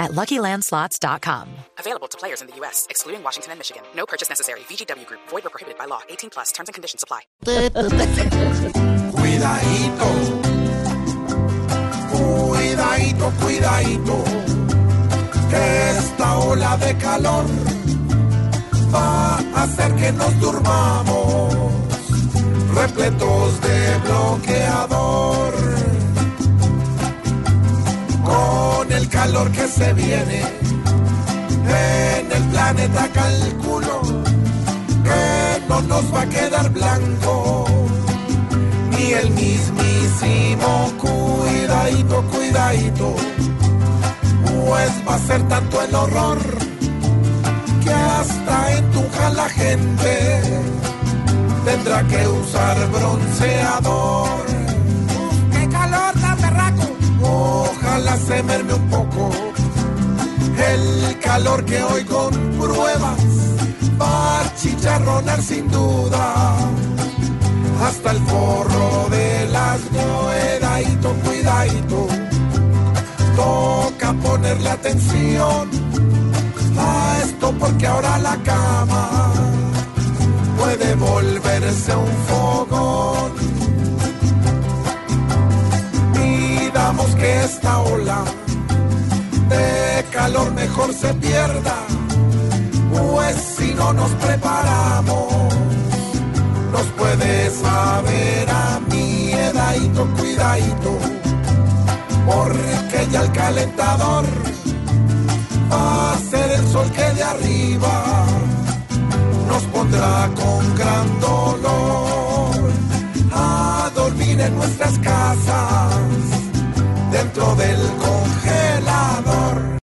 at LuckyLandSlots.com. Available to players in the U.S., excluding Washington and Michigan. No purchase necessary. VGW Group. Void or prohibited by law. 18 plus. Terms and conditions apply. Cuidadito. Cuidadito, cuidadito. Que esta ola de calor va a hacer que nos durmamos. Calor que se viene en el planeta calculo que no nos va a quedar blanco ni el mismísimo cuidadito, cuidadito, pues va a ser tanto el horror que hasta entuja la gente tendrá que usar bronceador. ¡Qué calor tan berraco! Ojalá se merme un que hoy con pruebas va a chicharronar sin duda hasta el forro de las cuidadito, cuidadito. Toca ponerle atención a esto porque ahora la cama puede volverse un fogón. Mejor se pierda, pues si no nos preparamos nos puede saber a miedadito, cuidadito, porque ya el calentador va a ser el sol que de arriba nos pondrá con gran dolor a dormir en nuestras casas dentro del congelador.